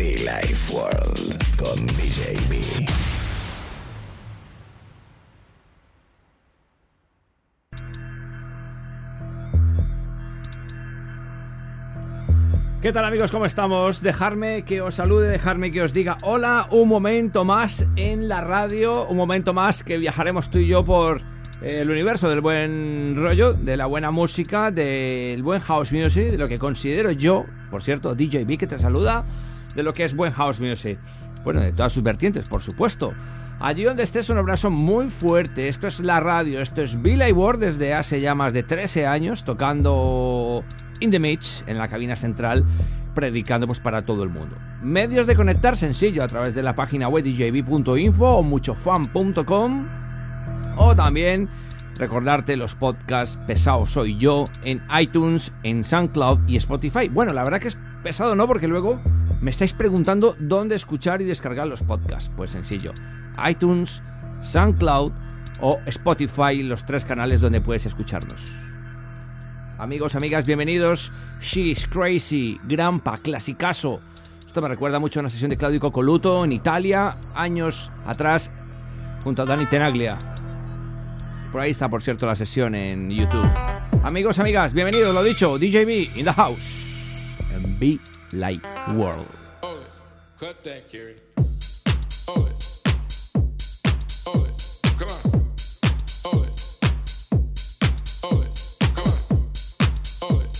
Life World con DJB. ¿Qué tal amigos? ¿Cómo estamos? Dejarme que os salude, dejarme que os diga hola, un momento más en la radio, un momento más que viajaremos tú y yo por eh, el universo del buen rollo, de la buena música, del buen house music, de lo que considero yo, por cierto, DJB que te saluda, de lo que es buen house music. Bueno, de todas sus vertientes, por supuesto. Allí donde estés, un abrazo muy fuerte. Esto es la radio, esto es Billy Ward desde hace ya más de 13 años, tocando in the mix en la cabina central, predicando pues para todo el mundo. Medios de conectar sencillo a través de la página web djb.info o muchofan.com o también recordarte los podcasts pesados soy yo en iTunes, en SoundCloud y Spotify. Bueno, la verdad que es pesado no porque luego me estáis preguntando dónde escuchar y descargar los podcasts. Pues sencillo, iTunes, SoundCloud o Spotify, los tres canales donde puedes escucharnos. Amigos, amigas, bienvenidos. She's Crazy, Grampa, clasicazo. Esto me recuerda mucho a una sesión de Claudio Cocoluto en Italia, años atrás, junto a Dani Tenaglia. Por ahí está, por cierto, la sesión en YouTube. Amigos, amigas, bienvenidos, lo dicho, DJB in the house. Be Light World. Hold it. Cut that, Kerry. Hold it. Hold it. Come on. Hold it. Hold it. Come on. Hold it.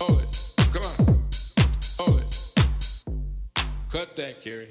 Hold it. Come on. Hold it. Cut that, Kerry.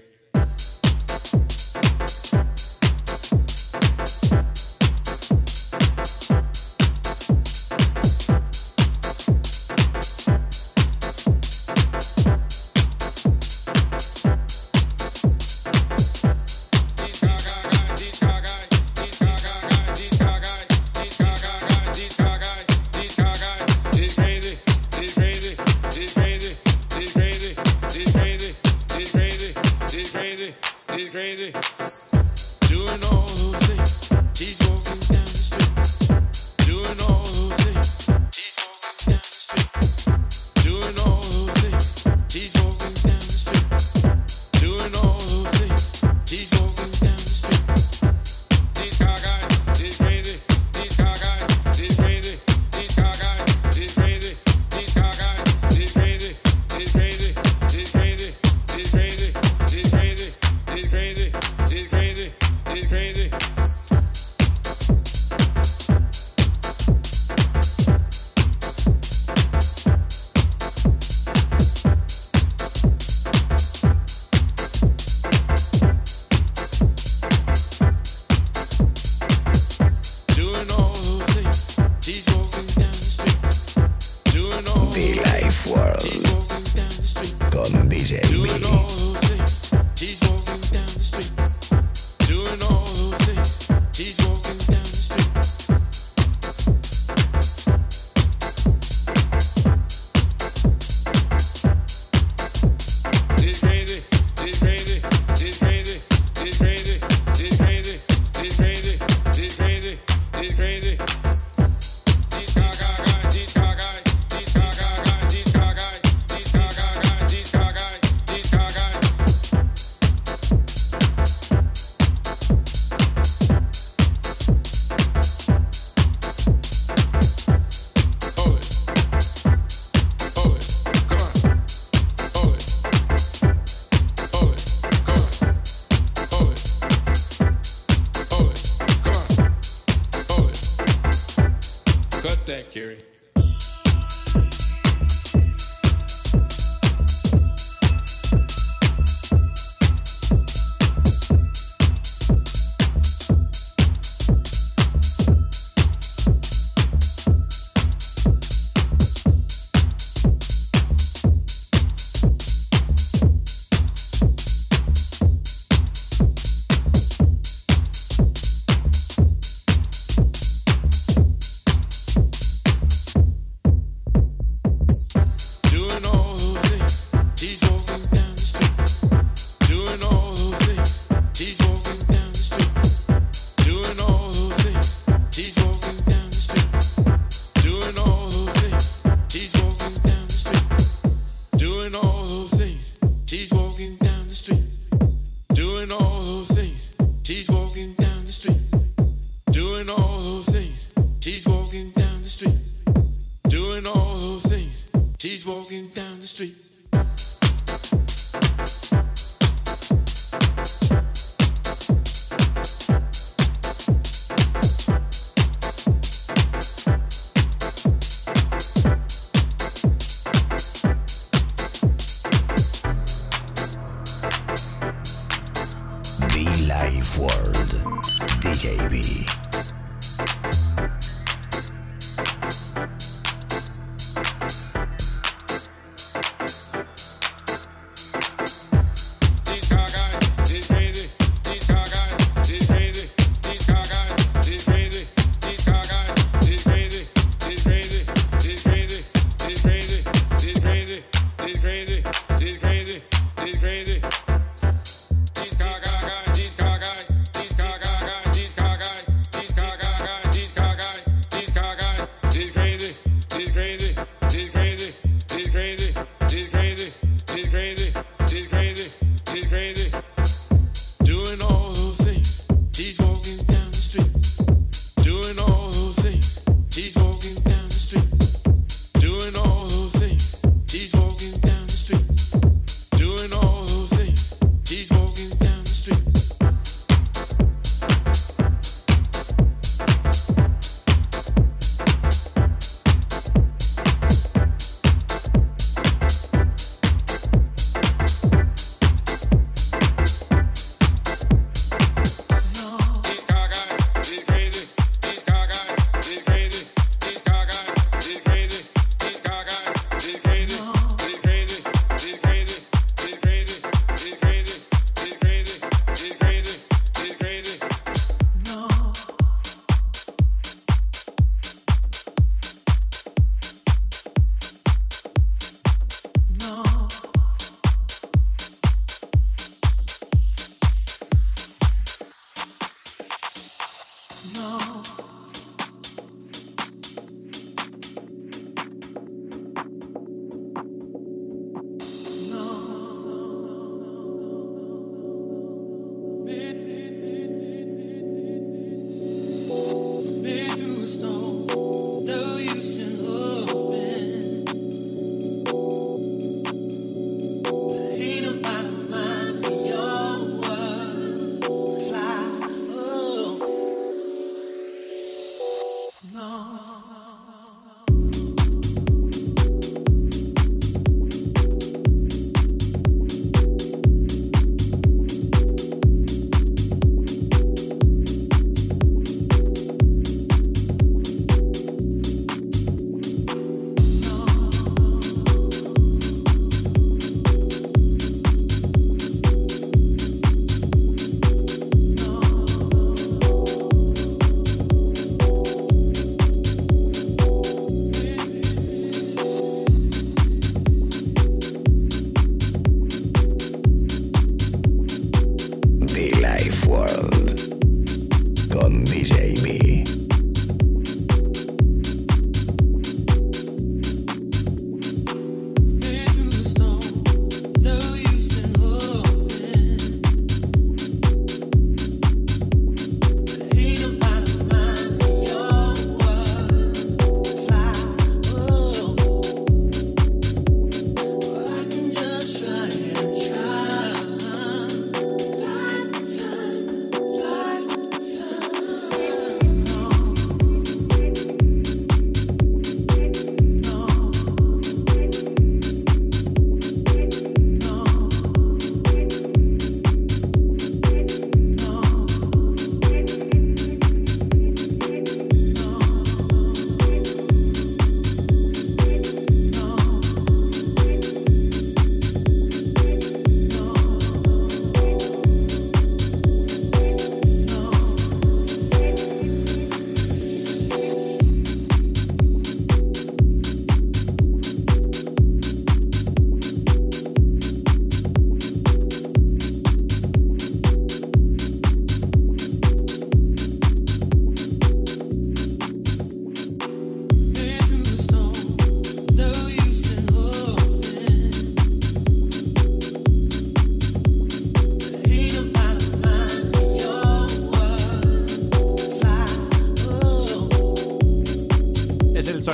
Walking down the street.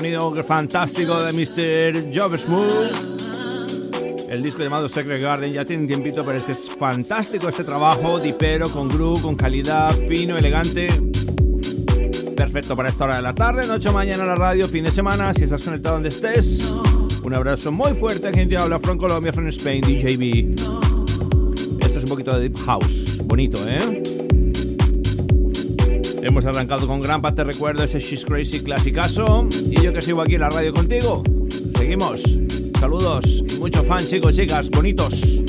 Sonido fantástico de Mr. Job Smooth. El disco llamado Secret Garden ya tiene un tiempito, pero es que es fantástico este trabajo, dipero, con groove, con calidad, fino, elegante. Perfecto para esta hora de la tarde, noche, mañana la radio, fin de semana, si estás conectado donde estés. Un abrazo muy fuerte, gente. Habla from Colombia, from Spain, DJB. Esto es un poquito de Deep House. Bonito, ¿eh? Hemos arrancado con gran parte, recuerdo ese She's Crazy clasicazo. Y yo que sigo aquí en la radio contigo. Seguimos. Saludos y mucho fan, chicos, chicas, bonitos.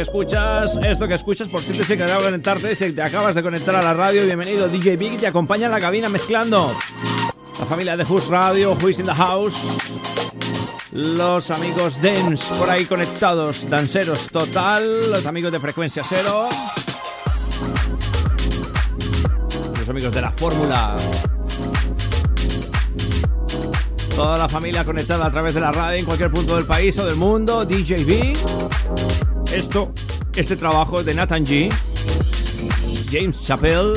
Escuchas, esto que escuchas, por si te acaba de si te acabas de conectar a la radio, bienvenido DJ Big, te acompaña en la cabina mezclando. La familia de Who's Radio, Who's in the House, los amigos Dance por ahí conectados, danceros total, los amigos de Frecuencia Cero, los amigos de la Fórmula, toda la familia conectada a través de la radio en cualquier punto del país o del mundo, DJ B. Esto, este trabajo de Nathan G, James Chappell,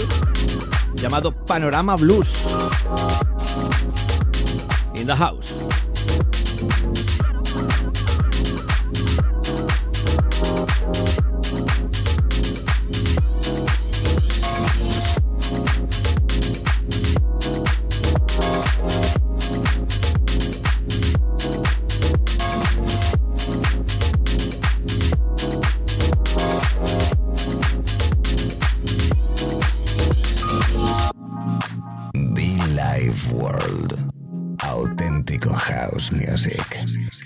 llamado Panorama Blues. In the house. house music.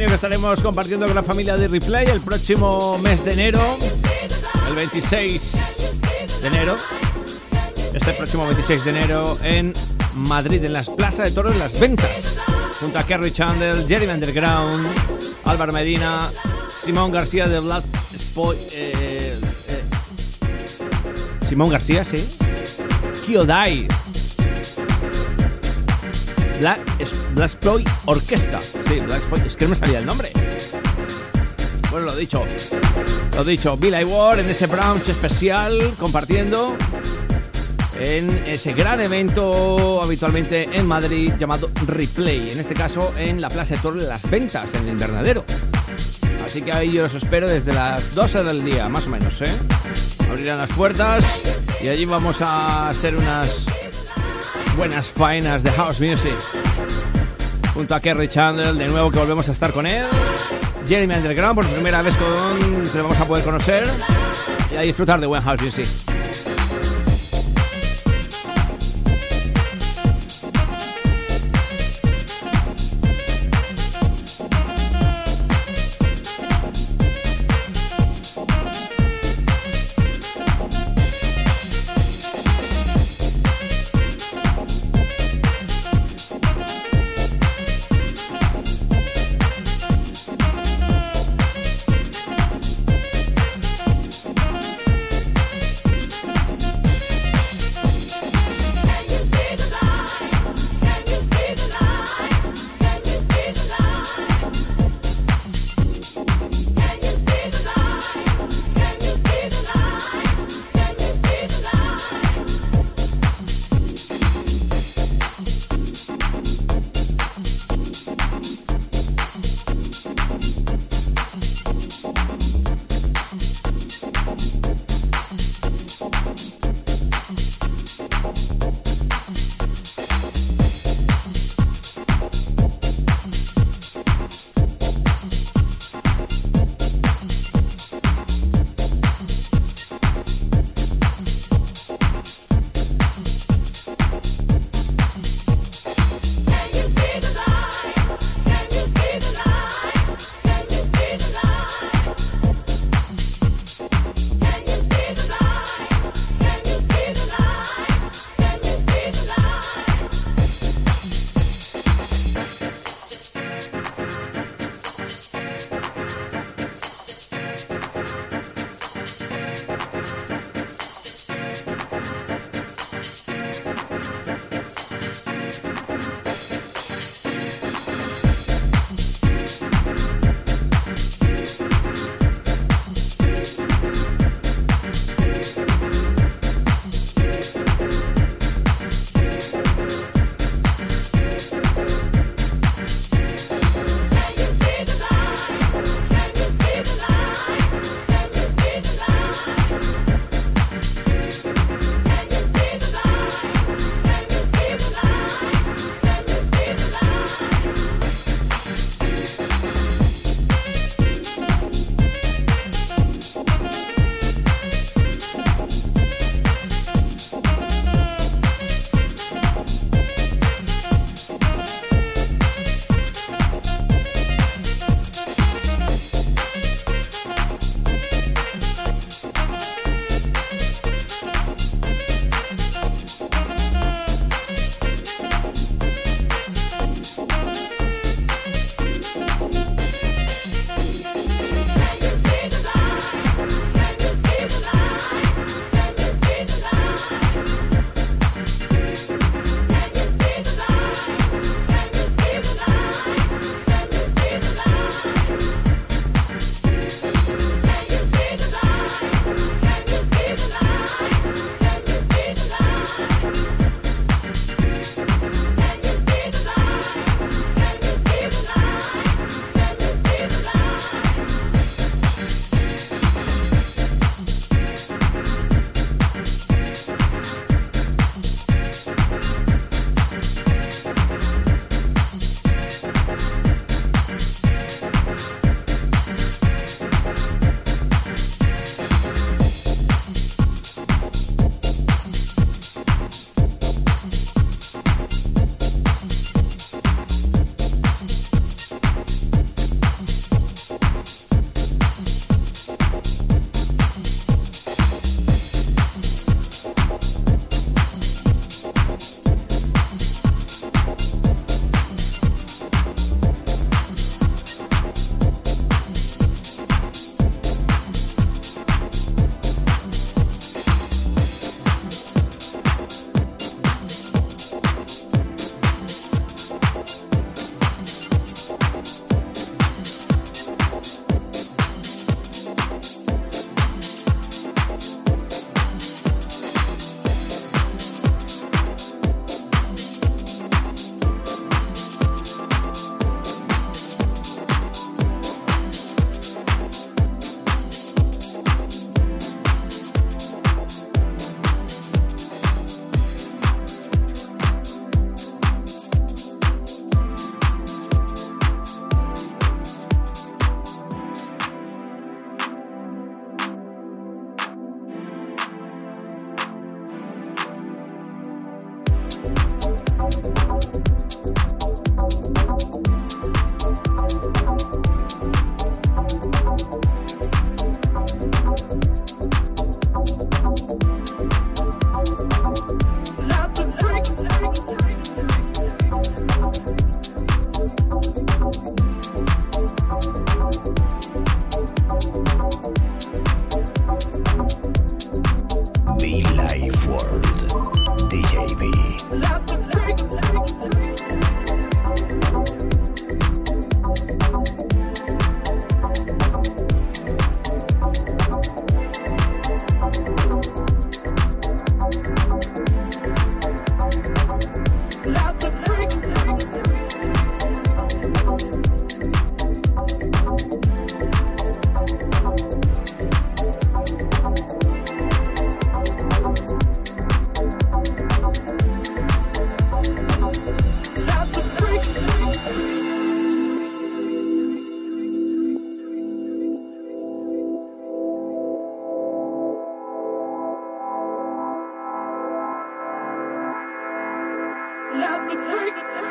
Que estaremos compartiendo con la familia de Replay el próximo mes de enero, el 26 de enero. Este próximo 26 de enero en Madrid, en las Plazas de Toros Las Ventas, junto a Kerry Chandler, Jerry Underground, Álvaro Medina, Simón García de Black Spoy. Eh, eh, Simón García, sí. Kyodai. Black, Black Spoy Orquesta. Sí, Black Spoy. Es que no me salía el nombre. Bueno, lo dicho. Lo dicho. Billy Ward en ese brunch especial compartiendo en ese gran evento habitualmente en Madrid llamado Replay, en este caso en la Plaza de Torre las Ventas, en el invernadero. Así que ahí yo os espero desde las 12 del día, más o menos, ¿eh? Abrirán las puertas y allí vamos a hacer unas buenas faenas de house music. Junto a Kerry Chandler, de nuevo que volvemos a estar con él. Jeremy Underground, por primera vez con que vamos a poder conocer y a disfrutar de buen house music. the freak.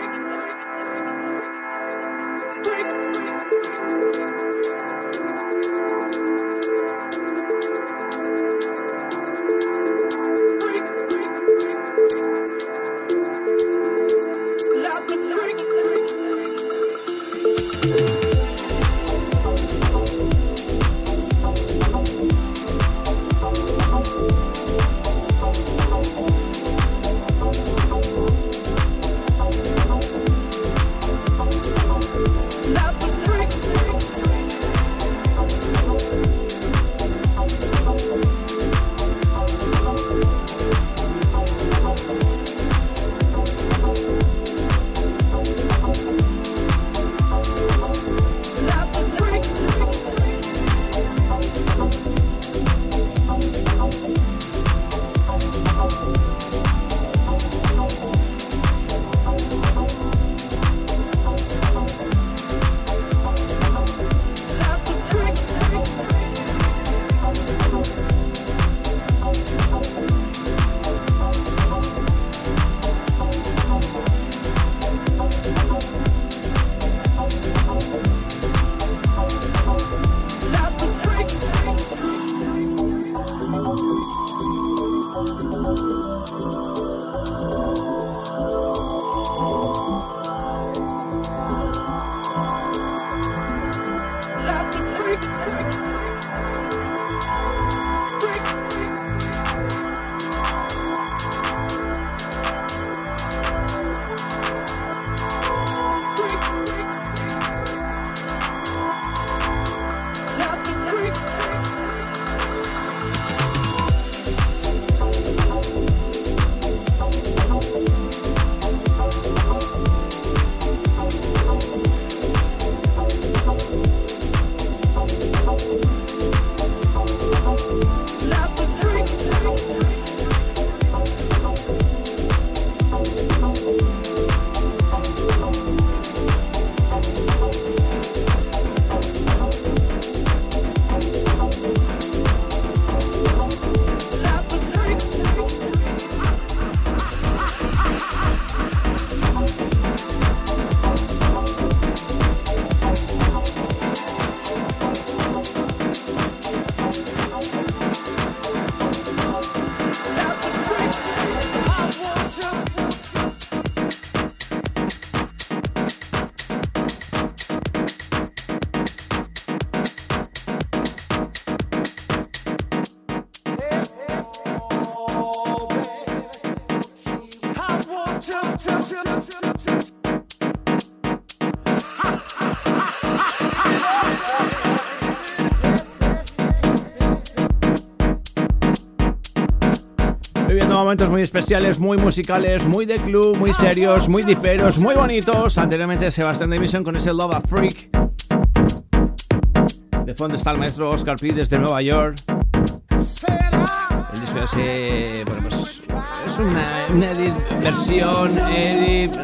Momentos muy especiales, muy musicales, muy de club, muy serios, muy diferos, muy bonitos. Anteriormente Sebastián Divison con ese Love a Freak. De fondo está el maestro Oscar P. desde Nueva York. El disco ese, bueno, pues es una, una edit, versión, edit,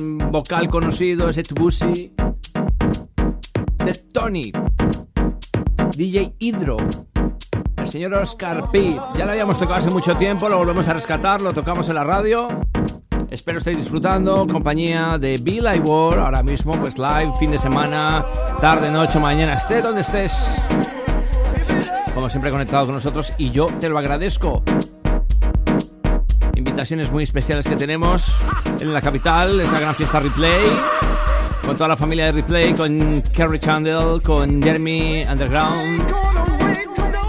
mm, vocal conocido, ese Tubusi. De Tony. DJ Hydro señor Oscar P. Ya lo habíamos tocado hace mucho tiempo, lo volvemos a rescatar, lo tocamos en la radio. Espero estéis disfrutando, compañía de Bill I War, ahora mismo pues live, fin de semana, tarde, noche, mañana, esté donde estés. Como siempre conectado con nosotros y yo te lo agradezco. Invitaciones muy especiales que tenemos en la capital, esa gran fiesta replay con toda la familia de Replay, con Kerry Chandler, con Jeremy Underground,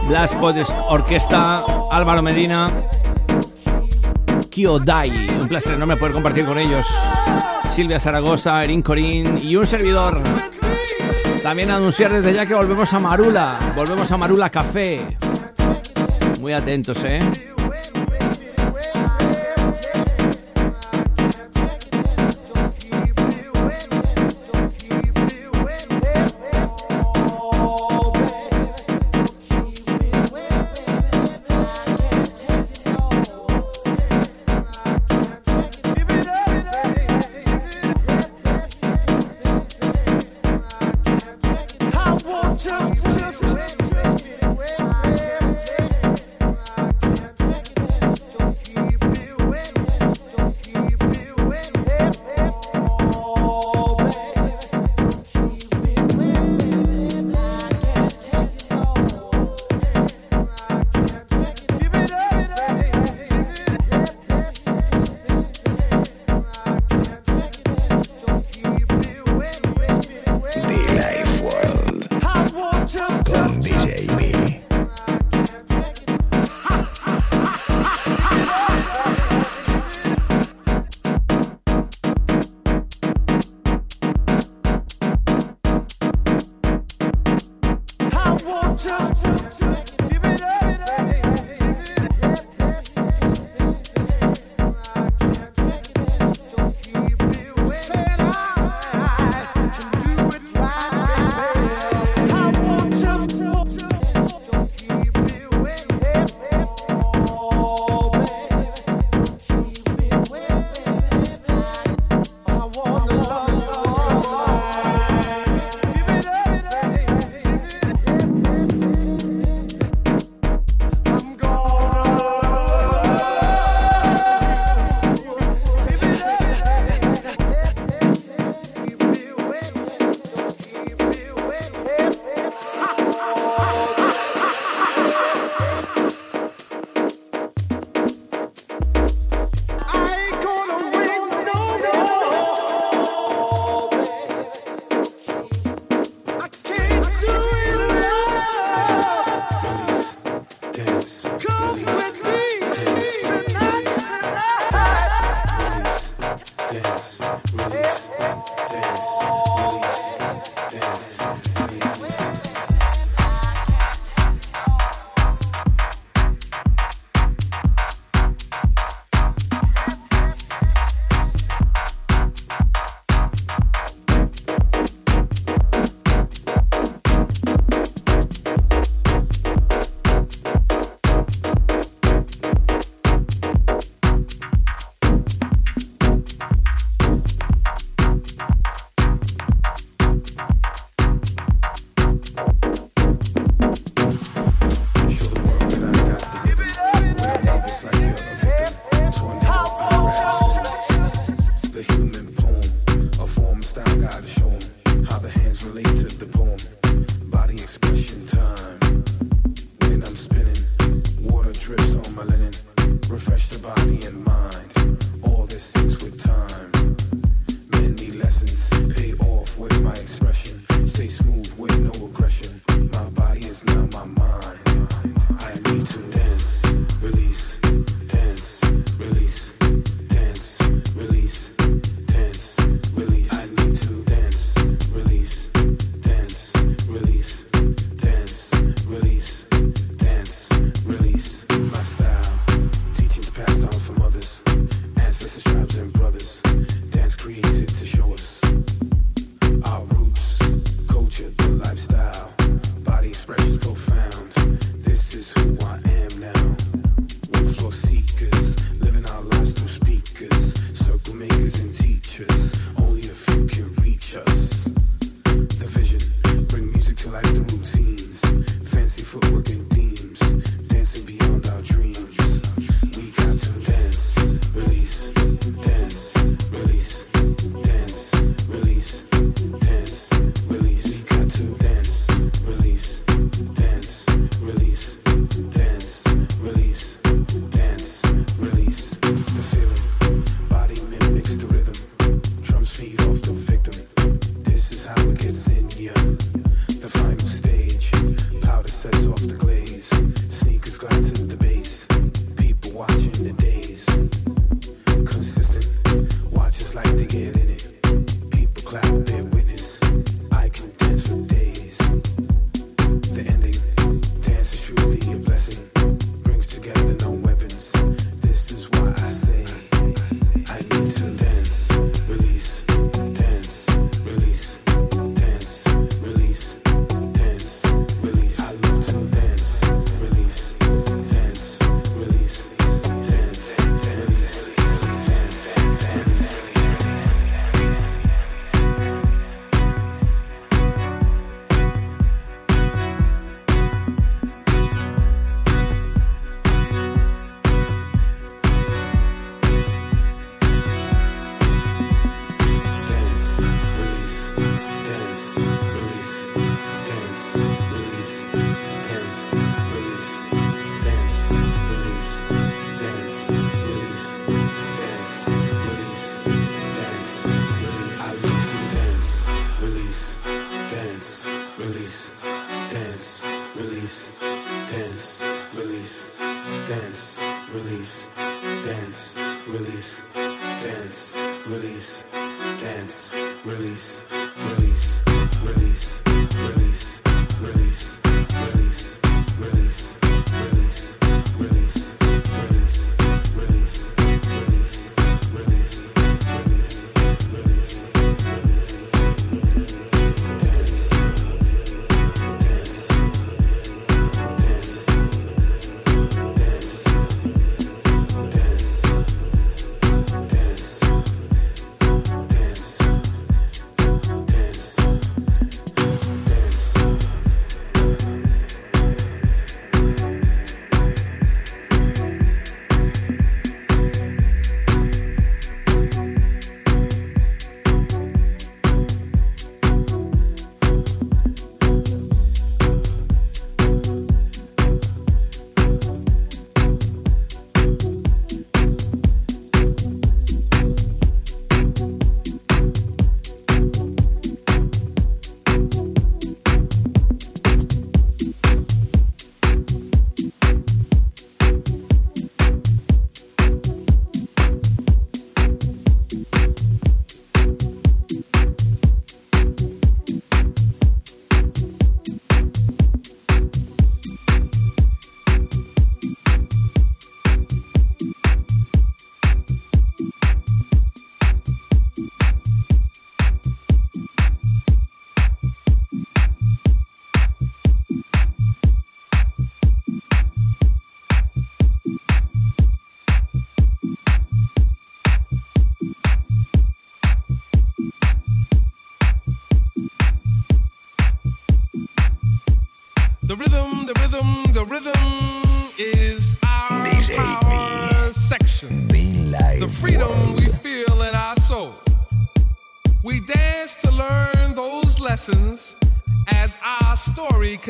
Blast Pods Orquesta, Álvaro Medina, Dai, un placer enorme poder compartir con ellos. Silvia Zaragoza, Erin Corín y un servidor. También anunciar desde ya que volvemos a Marula, volvemos a Marula Café. Muy atentos, ¿eh?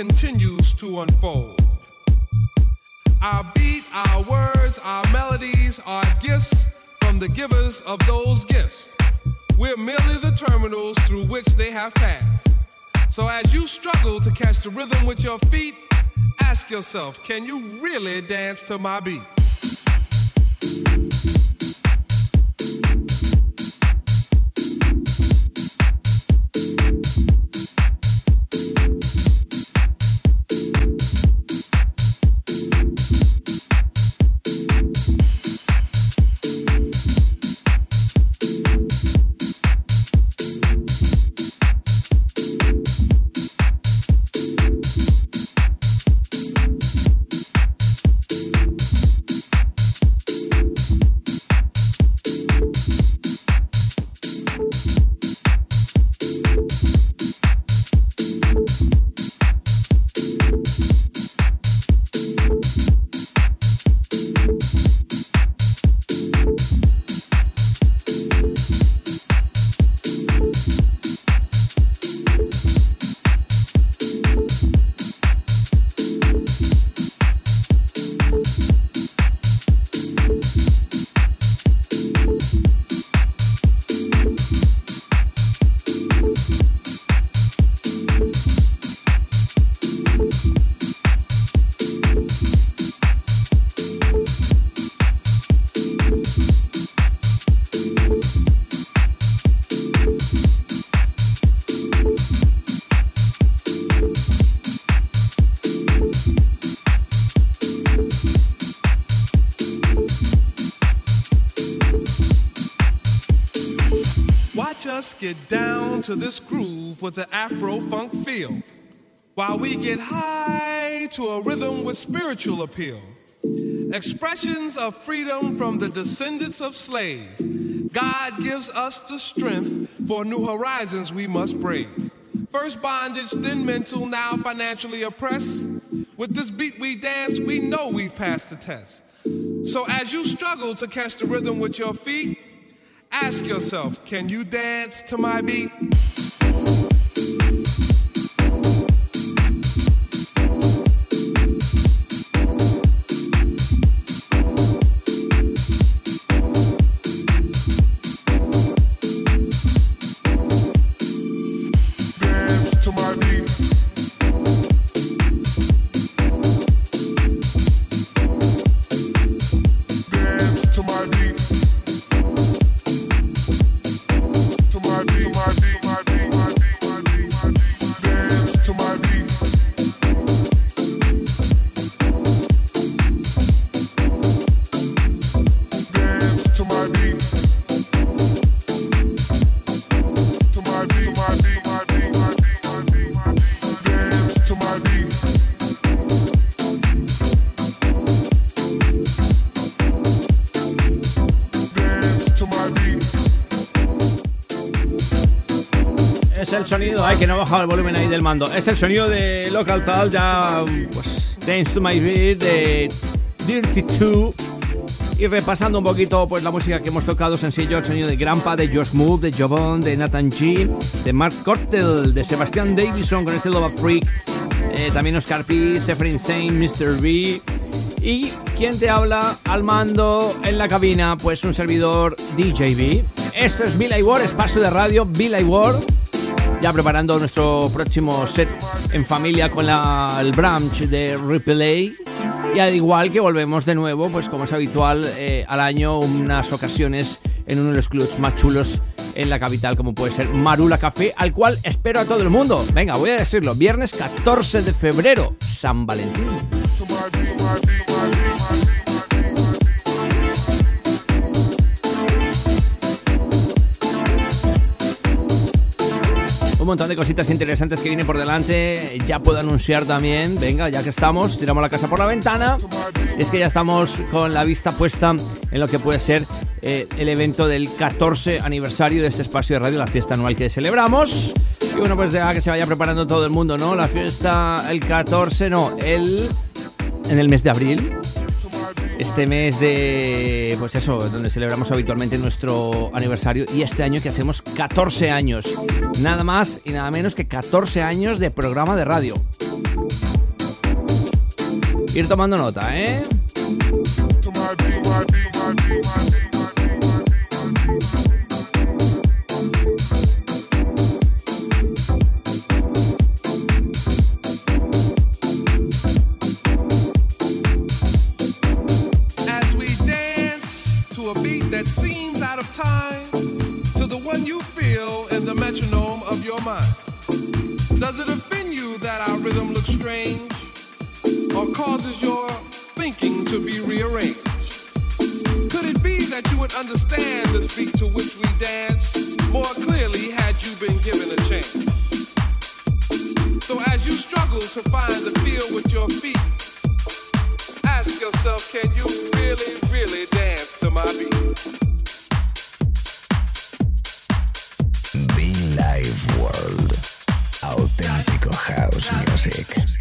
continues to unfold. Our beat, our words, our melodies are gifts from the givers of those gifts. We're merely the terminals through which they have passed. So as you struggle to catch the rhythm with your feet, ask yourself, can you really dance to my beat? To this groove with the Afro funk feel. While we get high to a rhythm with spiritual appeal. Expressions of freedom from the descendants of slave. God gives us the strength for new horizons we must brave. First bondage, then mental, now financially oppressed. With this beat we dance, we know we've passed the test. So as you struggle to catch the rhythm with your feet, ask yourself, can you dance to my beat? Sonido, ay, que no he bajado el volumen ahí del mando. Es el sonido de Local Tal, ya, pues, Dance to My Beat, de Dirty 2. Y repasando un poquito pues la música que hemos tocado, sencillo, el sonido de Grandpa, de Josh Move, de Jovon, de Nathan G, de Mark Cortel, de Sebastián Davison con este Love Freak, eh, también Oscar P, Severin Insane, Mr. B. Y quien te habla al mando en la cabina, pues un servidor DJB. Esto es Bill Ward, espacio de radio Bill Ward. Ya preparando nuestro próximo set en familia con el branch de Replay. Y al igual que volvemos de nuevo, pues como es habitual, eh, al año unas ocasiones en uno de los clubs más chulos en la capital, como puede ser Marula Café, al cual espero a todo el mundo. Venga, voy a decirlo, viernes 14 de febrero, San Valentín. Un montón de cositas interesantes que vienen por delante. Ya puedo anunciar también, venga, ya que estamos, tiramos la casa por la ventana. Es que ya estamos con la vista puesta en lo que puede ser eh, el evento del 14 aniversario de este espacio de radio, la fiesta anual que celebramos. Y bueno, pues ya que se vaya preparando todo el mundo, ¿no? La fiesta el 14, no, el en el mes de abril. Este mes de, pues eso, donde celebramos habitualmente nuestro aniversario y este año que hacemos 14 años. Nada más y nada menos que 14 años de programa de radio. Ir tomando nota, ¿eh? Time, to the one you feel in the metronome of your mind. Does it offend you that our rhythm looks strange? Or causes your thinking to be rearranged? Could it be that you would understand the beat to which we dance more clearly had you been given a chance? So as you struggle to find the feel with your feet, ask yourself, can you Music.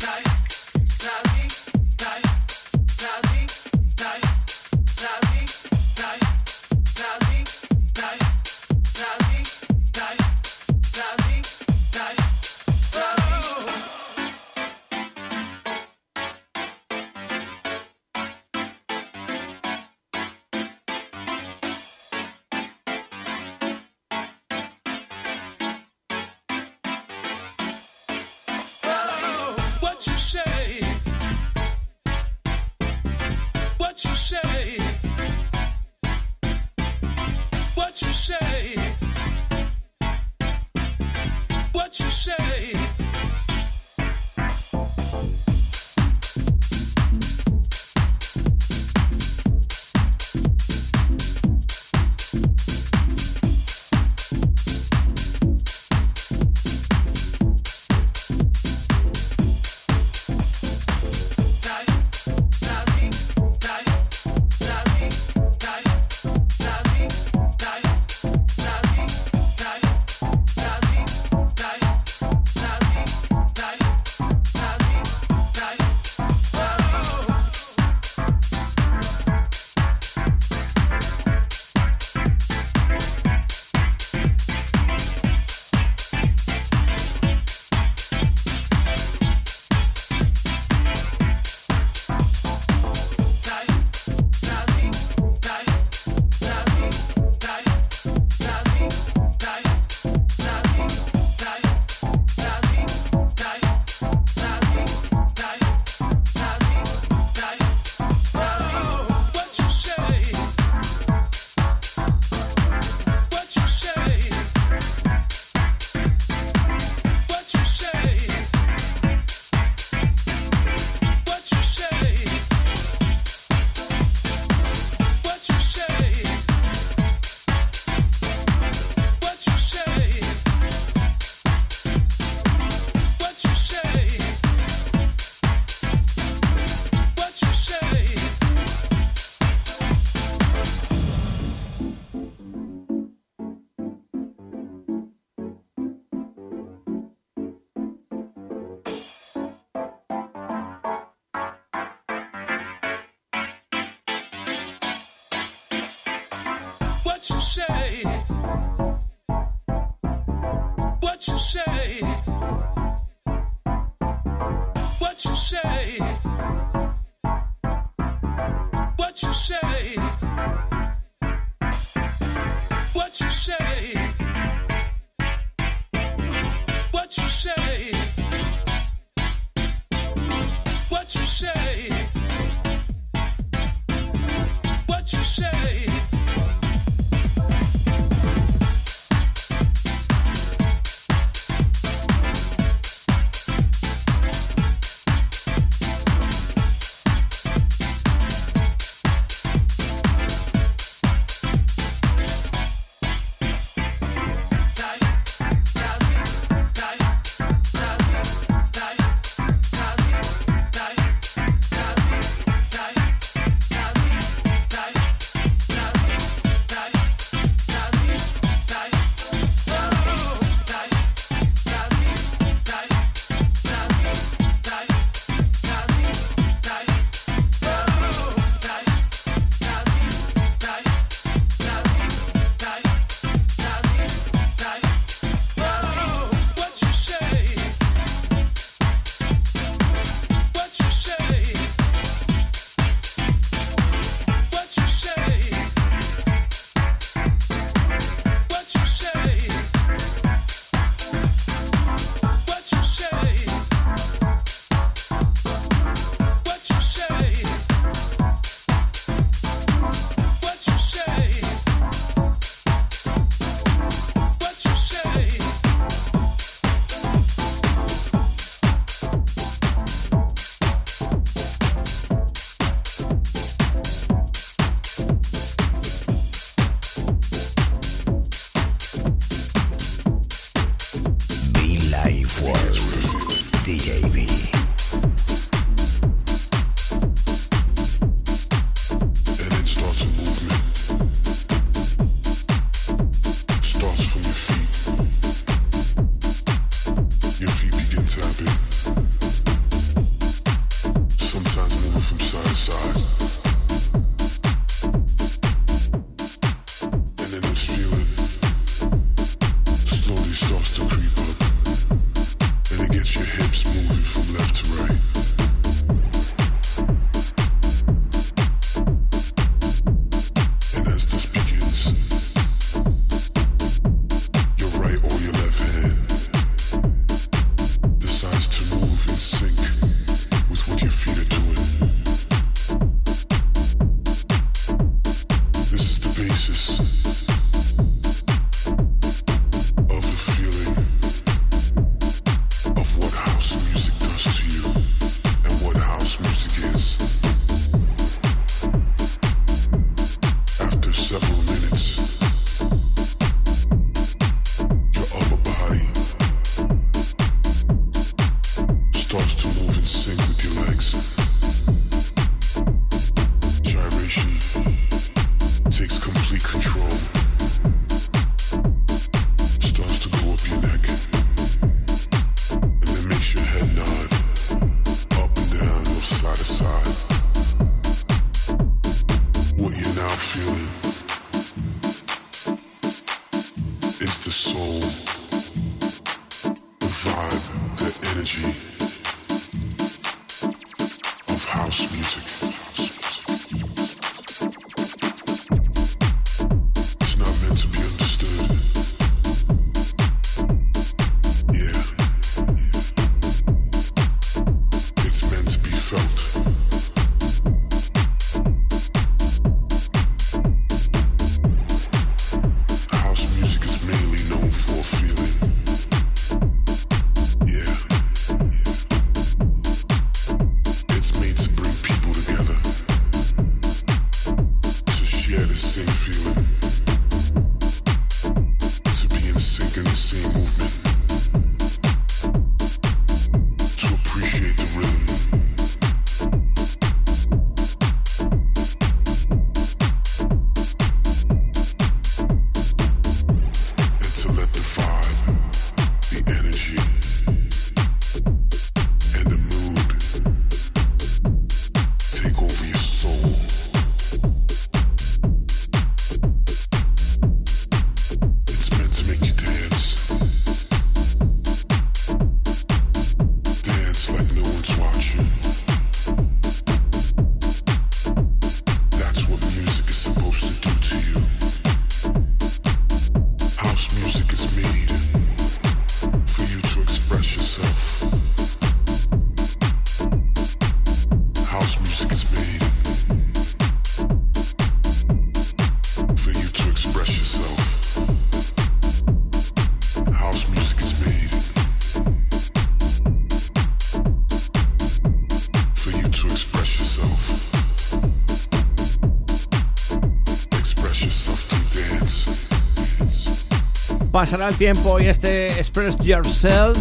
Pasará el tiempo y este Express Yourself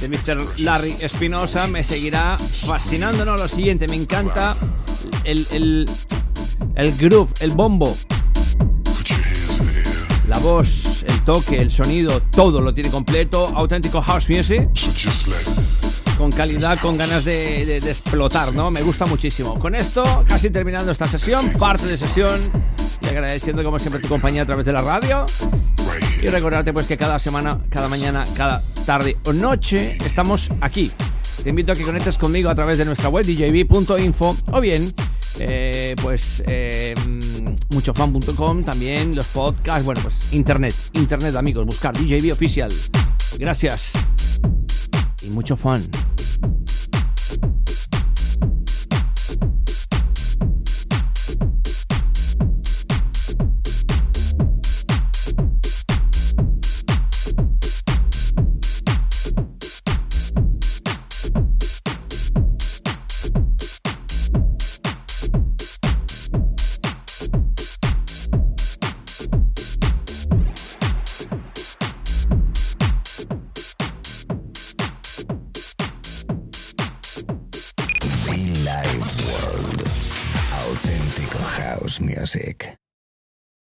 de Mr. Larry Espinosa me seguirá fascinando. No, lo siguiente, me encanta el, el, el groove, el bombo, la voz, el toque, el sonido, todo lo tiene completo. Auténtico house music. Con calidad, con ganas de, de- de explotar, ¿no? Me gusta muchísimo. Con esto, casi terminando esta sesión, parte de sesión. Y agradeciendo como siempre tu compañía a través de la radio. Y recordarte pues que cada semana, cada mañana, cada tarde o noche estamos aquí. Te invito a que conectes conmigo a través de nuestra web djb.info o bien eh, pues mm, muchofan.com también los podcasts, bueno pues internet, internet amigos, buscar DJB oficial. Gracias y mucho fan.